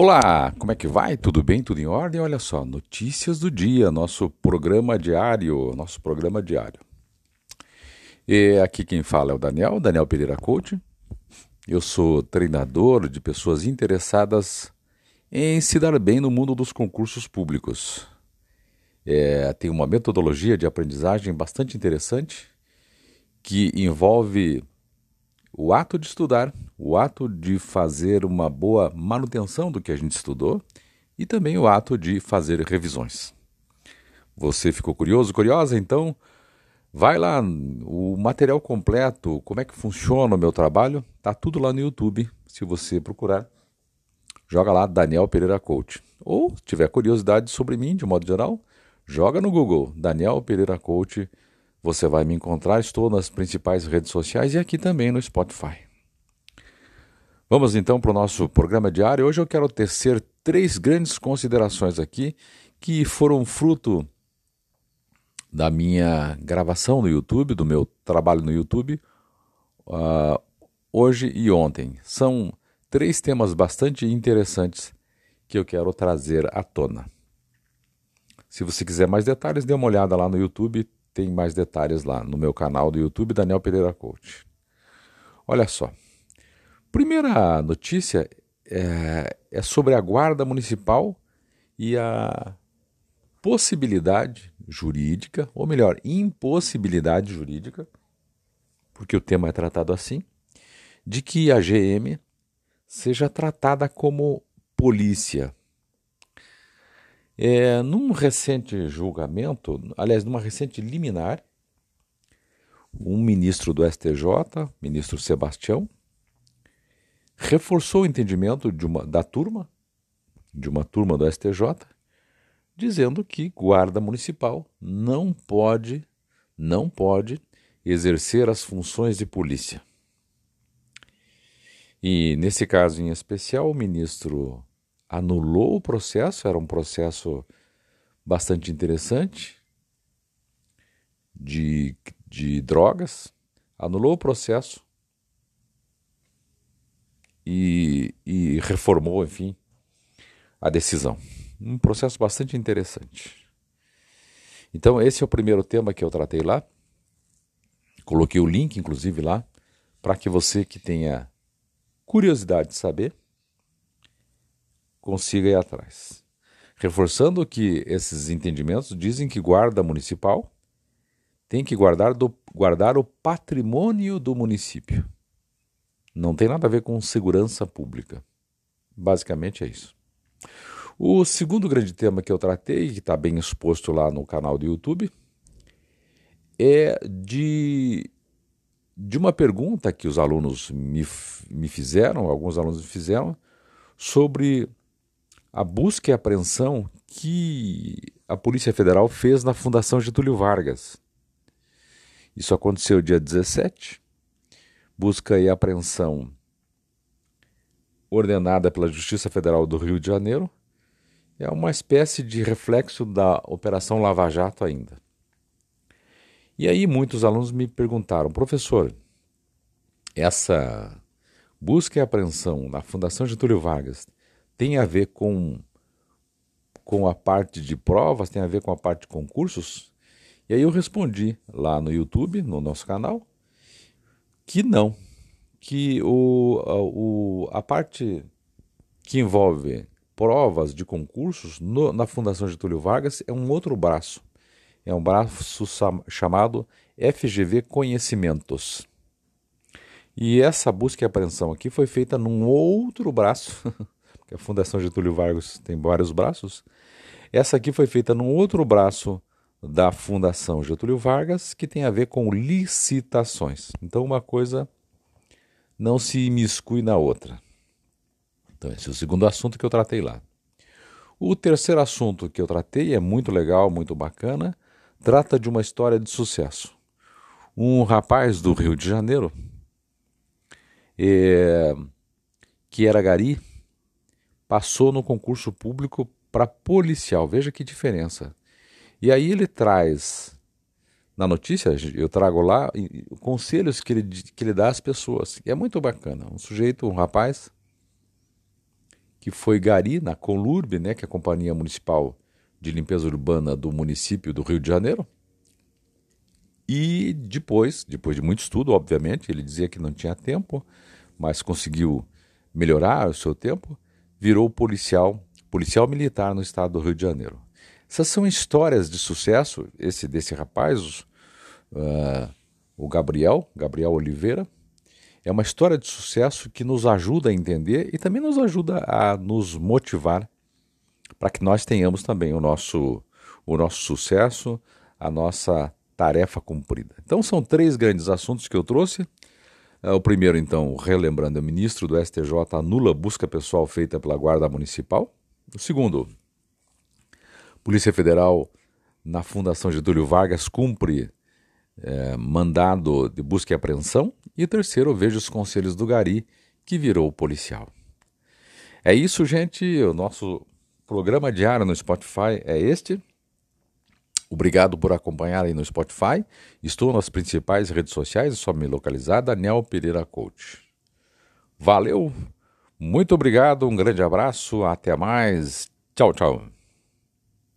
Olá, como é que vai? Tudo bem? Tudo em ordem? Olha só, notícias do dia, nosso programa diário, nosso programa diário. E aqui quem fala é o Daniel, Daniel Pereira Coach. Eu sou treinador de pessoas interessadas em se dar bem no mundo dos concursos públicos. É, tem uma metodologia de aprendizagem bastante interessante que envolve o ato de estudar, o ato de fazer uma boa manutenção do que a gente estudou e também o ato de fazer revisões. Você ficou curioso, curiosa? Então, vai lá, o material completo, como é que funciona o meu trabalho, tá tudo lá no YouTube. Se você procurar, joga lá Daniel Pereira Coach. Ou tiver curiosidade sobre mim, de modo geral, joga no Google Daniel Pereira Coach você vai me encontrar, estou nas principais redes sociais e aqui também no Spotify. Vamos então para o nosso programa diário. Hoje eu quero tecer três grandes considerações aqui que foram fruto da minha gravação no YouTube, do meu trabalho no YouTube, uh, hoje e ontem. São três temas bastante interessantes que eu quero trazer à tona. Se você quiser mais detalhes, dê uma olhada lá no YouTube, tem mais detalhes lá no meu canal do YouTube, Daniel Pereira Coach. Olha só. Primeira notícia é, é sobre a Guarda Municipal e a possibilidade jurídica, ou melhor, impossibilidade jurídica, porque o tema é tratado assim, de que a GM seja tratada como polícia é, num recente julgamento, aliás, numa recente liminar, um ministro do STJ, ministro Sebastião, reforçou o entendimento uma, da turma, de uma turma do STJ, dizendo que guarda municipal não pode, não pode exercer as funções de polícia. E nesse caso em especial, o ministro anulou o processo, era um processo bastante interessante de, de drogas, anulou o processo e, e reformou, enfim, a decisão. Um processo bastante interessante. Então, esse é o primeiro tema que eu tratei lá. Coloquei o link, inclusive, lá, para que você que tenha curiosidade de saber consiga ir atrás. Reforçando que esses entendimentos dizem que guarda municipal tem que guardar, do, guardar o patrimônio do município. Não tem nada a ver com segurança pública. Basicamente é isso. O segundo grande tema que eu tratei, que está bem exposto lá no canal do YouTube, é de, de uma pergunta que os alunos me, me fizeram, alguns alunos me fizeram, sobre a busca e apreensão que a Polícia Federal fez na Fundação Getúlio Vargas. Isso aconteceu dia 17. Busca e apreensão ordenada pela Justiça Federal do Rio de Janeiro. É uma espécie de reflexo da Operação Lava Jato ainda. E aí muitos alunos me perguntaram, professor, essa busca e apreensão na Fundação Getúlio Vargas tem a ver com, com a parte de provas, tem a ver com a parte de concursos? E aí eu respondi lá no YouTube, no nosso canal, que não, que o, a, o, a parte que envolve provas de concursos no, na Fundação Getúlio Vargas é um outro braço. É um braço chamado FGV Conhecimentos. E essa busca e apreensão aqui foi feita num outro braço que a Fundação Getúlio Vargas tem vários braços. Essa aqui foi feita num outro braço da Fundação Getúlio Vargas, que tem a ver com licitações. Então, uma coisa não se imiscui na outra. Então, esse é o segundo assunto que eu tratei lá. O terceiro assunto que eu tratei é muito legal, muito bacana. Trata de uma história de sucesso. Um rapaz do Rio de Janeiro, é, que era gari, passou no concurso público para policial. Veja que diferença. E aí ele traz na notícia, eu trago lá conselhos que ele, que ele dá às pessoas. E é muito bacana. Um sujeito, um rapaz, que foi Gari, na Conlurb, né, que é a Companhia Municipal de Limpeza Urbana do município do Rio de Janeiro. E depois, depois de muito estudo, obviamente, ele dizia que não tinha tempo, mas conseguiu melhorar o seu tempo, virou policial, policial militar no estado do Rio de Janeiro. Essas são histórias de sucesso, esse desse rapaz, uh, o Gabriel, Gabriel Oliveira. É uma história de sucesso que nos ajuda a entender e também nos ajuda a nos motivar para que nós tenhamos também o nosso, o nosso sucesso, a nossa tarefa cumprida. Então são três grandes assuntos que eu trouxe. É, o primeiro, então, relembrando, o ministro do STJ anula busca pessoal feita pela Guarda Municipal. O segundo, Polícia Federal na Fundação Getúlio Vargas cumpre é, mandado de busca e apreensão. E terceiro, eu vejo os conselhos do Gari, que virou policial. É isso, gente. O nosso programa diário no Spotify é este. Obrigado por acompanhar aí no Spotify. Estou nas principais redes sociais, é só me localizar, Daniel Pereira Coach. Valeu, muito obrigado, um grande abraço, até mais. Tchau, tchau.